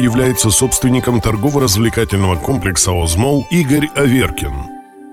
является собственником торгово-развлекательного комплекса «Озмол» Игорь Аверкин.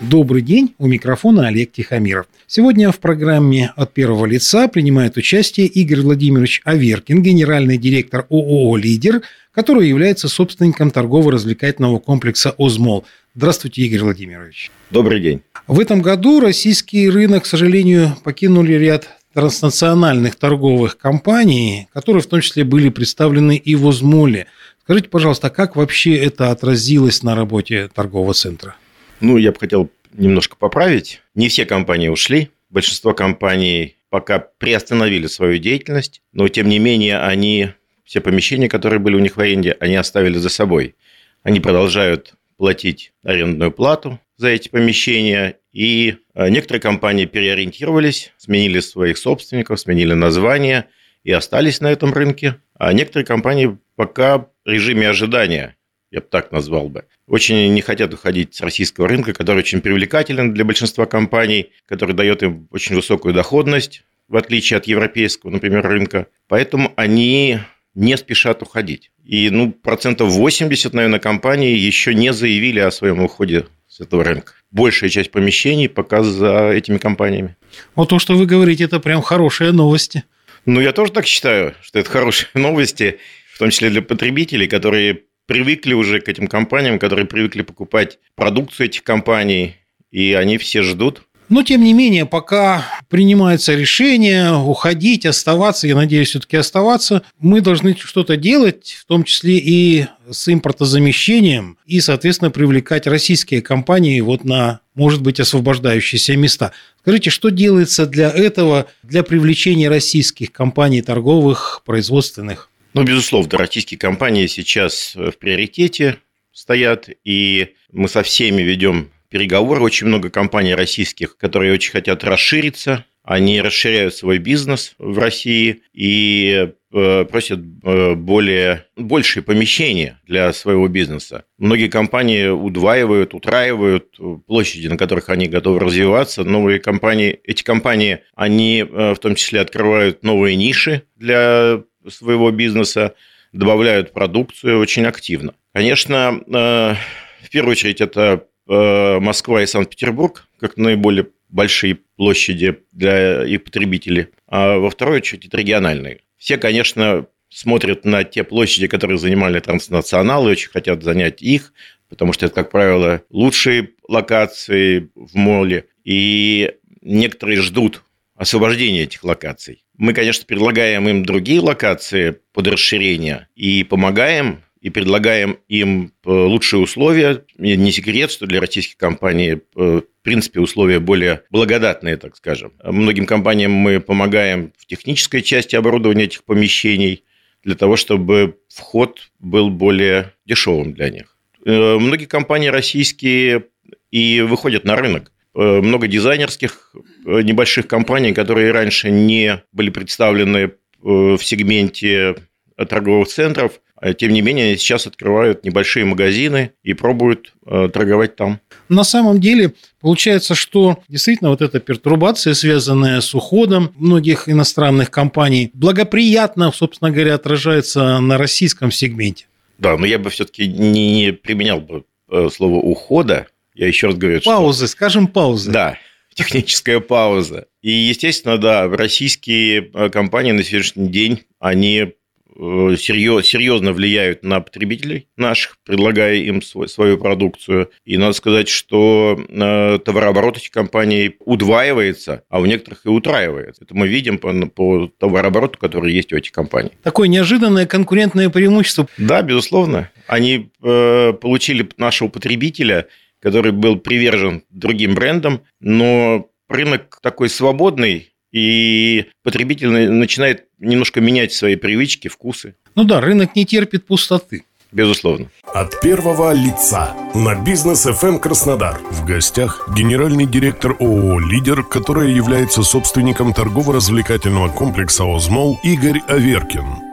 Добрый день, у микрофона Олег Тихомиров. Сегодня в программе «От первого лица» принимает участие Игорь Владимирович Аверкин, генеральный директор ООО «Лидер», который является собственником торгово-развлекательного комплекса «Озмол». Здравствуйте, Игорь Владимирович. Добрый день. В этом году российский рынок, к сожалению, покинули ряд транснациональных торговых компаний, которые в том числе были представлены и в Озмоле – Скажите, пожалуйста, как вообще это отразилось на работе торгового центра? Ну, я бы хотел немножко поправить. Не все компании ушли. Большинство компаний пока приостановили свою деятельность, но тем не менее они все помещения, которые были у них в аренде, они оставили за собой. Они продолжают платить арендную плату за эти помещения, и э, некоторые компании переориентировались, сменили своих собственников, сменили название и остались на этом рынке, а некоторые компании пока в режиме ожидания, я бы так назвал бы. Очень не хотят уходить с российского рынка, который очень привлекателен для большинства компаний, который дает им очень высокую доходность, в отличие от европейского, например, рынка. Поэтому они не спешат уходить. И ну, процентов 80, наверное, компаний еще не заявили о своем уходе с этого рынка. Большая часть помещений пока за этими компаниями. Вот то, что вы говорите, это прям хорошие новости. Ну, я тоже так считаю, что это хорошие новости в том числе для потребителей, которые привыкли уже к этим компаниям, которые привыкли покупать продукцию этих компаний, и они все ждут. Но, тем не менее, пока принимается решение уходить, оставаться, я надеюсь, все-таки оставаться, мы должны что-то делать, в том числе и с импортозамещением, и, соответственно, привлекать российские компании вот на, может быть, освобождающиеся места. Скажите, что делается для этого, для привлечения российских компаний торговых, производственных? Ну, безусловно, российские компании сейчас в приоритете стоят, и мы со всеми ведем переговоры. Очень много компаний российских, которые очень хотят расшириться. Они расширяют свой бизнес в России и э, просят э, более, большие помещения для своего бизнеса. Многие компании удваивают, утраивают площади, на которых они готовы развиваться. Новые компании, эти компании, они э, в том числе открывают новые ниши для своего бизнеса, добавляют продукцию очень активно. Конечно, э, в первую очередь это э, Москва и Санкт-Петербург, как наиболее большие площади для их потребителей, а во вторую очередь региональные. Все, конечно, смотрят на те площади, которые занимали транснационалы, очень хотят занять их, потому что это, как правило, лучшие локации в моле, и некоторые ждут освобождения этих локаций. Мы, конечно, предлагаем им другие локации под расширение и помогаем и предлагаем им э, лучшие условия. Не секрет, что для российских компаний, э, в принципе, условия более благодатные, так скажем. Многим компаниям мы помогаем в технической части оборудования этих помещений для того, чтобы вход был более дешевым для них. Э, многие компании российские и выходят на рынок. Много дизайнерских небольших компаний, которые раньше не были представлены в сегменте торговых центров, тем не менее, сейчас открывают небольшие магазины и пробуют торговать там. На самом деле, получается, что действительно вот эта пертурбация, связанная с уходом многих иностранных компаний, благоприятно, собственно говоря, отражается на российском сегменте. Да, но я бы все-таки не применял бы слово ухода, я еще раз говорю, Паузы, что... скажем, паузы. Да, техническая пауза. И, естественно, да, российские э, компании на сегодняшний день, они э, серьезно влияют на потребителей наших, предлагая им свою продукцию. И надо сказать, что э, товарооборот этих компаний удваивается, а у некоторых и утраивается. Это мы видим по, по товарообороту, который есть у этих компаний. Такое неожиданное конкурентное преимущество. Да, безусловно. Они получили нашего потребителя – который был привержен другим брендам, но рынок такой свободный, и потребитель начинает немножко менять свои привычки, вкусы. Ну да, рынок не терпит пустоты. Безусловно. От первого лица на бизнес FM Краснодар. В гостях генеральный директор ООО «Лидер», который является собственником торгово-развлекательного комплекса «Озмол» Игорь Аверкин.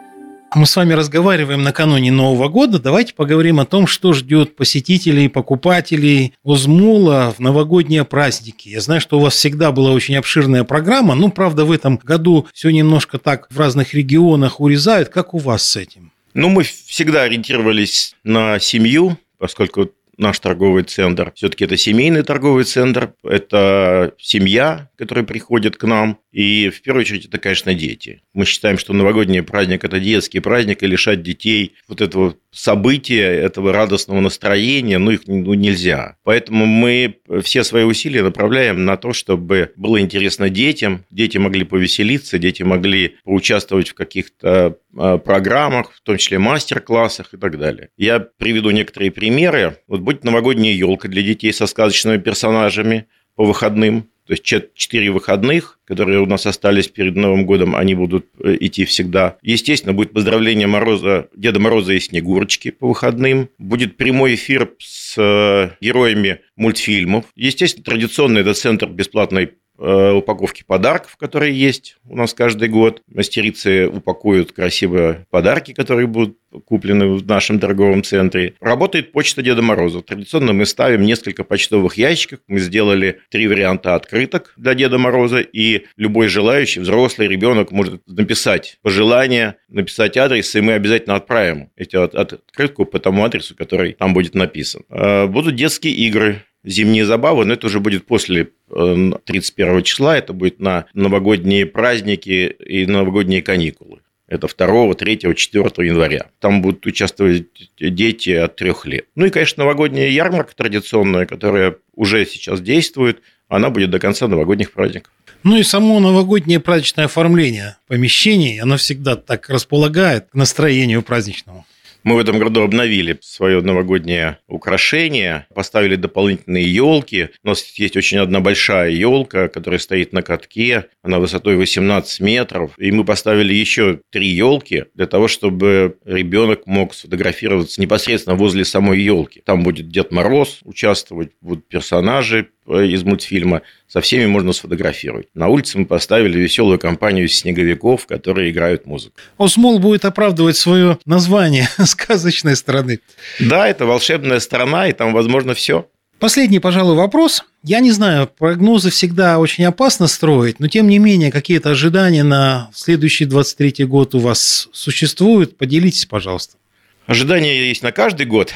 Мы с вами разговариваем накануне Нового года. Давайте поговорим о том, что ждет посетителей, покупателей Озмула в новогодние праздники. Я знаю, что у вас всегда была очень обширная программа. Ну, правда, в этом году все немножко так в разных регионах урезают. Как у вас с этим? Ну, мы всегда ориентировались на семью, поскольку наш торговый центр. Все-таки это семейный торговый центр, это семья, которая приходит к нам. И в первую очередь это, конечно, дети. Мы считаем, что новогодний праздник – это детский праздник, и лишать детей вот этого события, этого радостного настроения, ну, их ну, нельзя. Поэтому мы все свои усилия направляем на то, чтобы было интересно детям, дети могли повеселиться, дети могли поучаствовать в каких-то а, программах, в том числе мастер-классах и так далее. Я приведу некоторые примеры. Вот будет новогодняя елка для детей со сказочными персонажами по выходным. То есть четыре выходных, которые у нас остались перед Новым годом, они будут э, идти всегда. Естественно, будет поздравление Мороза, Деда Мороза и Снегурочки по выходным. Будет прямой эфир с э, героями мультфильмов. Естественно, традиционный это центр бесплатной упаковки подарков, которые есть у нас каждый год. Мастерицы упакуют красивые подарки, которые будут куплены в нашем торговом центре. Работает почта Деда Мороза. Традиционно мы ставим несколько почтовых ящиков. Мы сделали три варианта открыток для Деда Мороза, и любой желающий, взрослый ребенок, может написать пожелание, написать адрес, и мы обязательно отправим эти открытку по тому адресу, который там будет написан. Э, будут детские игры зимние забавы, но это уже будет после 31 э, числа, это будет на новогодние праздники и новогодние каникулы. Это 2, 3, 4 января. Там будут участвовать дети от 3 лет. Ну и, конечно, новогодняя ярмарка традиционная, которая уже сейчас действует, она будет до конца новогодних праздников. Ну и само новогоднее праздничное оформление помещений, оно всегда так располагает к настроению праздничному. Мы в этом году обновили свое новогоднее украшение, поставили дополнительные елки. У нас есть очень одна большая елка, которая стоит на катке, она высотой 18 метров. И мы поставили еще три елки для того, чтобы ребенок мог сфотографироваться непосредственно возле самой елки. Там будет Дед Мороз участвовать, будут персонажи из мультфильма, со всеми можно сфотографировать. На улице мы поставили веселую компанию снеговиков, которые играют музыку. Осмол будет оправдывать свое название сказочной страны. Да, это волшебная страна, и там возможно все. Последний, пожалуй, вопрос. Я не знаю, прогнозы всегда очень опасно строить, но тем не менее какие-то ожидания на следующий 23 год у вас существуют? Поделитесь, пожалуйста. Ожидания есть на каждый год.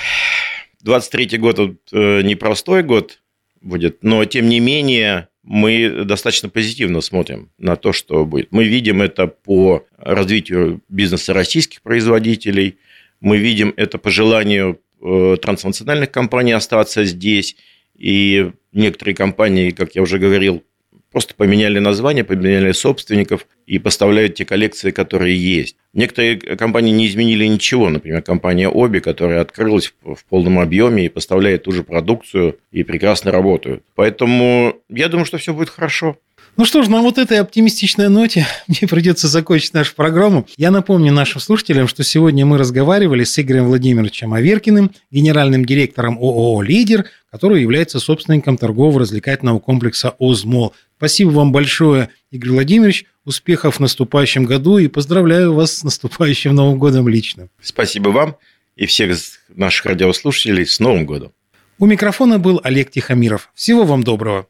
23 год – это непростой год будет. Но, тем не менее, мы достаточно позитивно смотрим на то, что будет. Мы видим это по развитию бизнеса российских производителей, мы видим это по желанию э, транснациональных компаний остаться здесь, и некоторые компании, как я уже говорил, просто поменяли название, поменяли собственников и поставляют те коллекции, которые есть. Некоторые компании не изменили ничего. Например, компания Оби, которая открылась в полном объеме и поставляет ту же продукцию и прекрасно работают. Поэтому я думаю, что все будет хорошо. Ну что ж, на вот этой оптимистичной ноте мне придется закончить нашу программу. Я напомню нашим слушателям, что сегодня мы разговаривали с Игорем Владимировичем Аверкиным, генеральным директором ООО «Лидер», который является собственником торгово-развлекательного комплекса «Озмол». Спасибо вам большое, Игорь Владимирович. Успехов в наступающем году и поздравляю вас с наступающим Новым годом лично. Спасибо вам и всех наших радиослушателей с Новым годом. У микрофона был Олег Тихомиров. Всего вам доброго.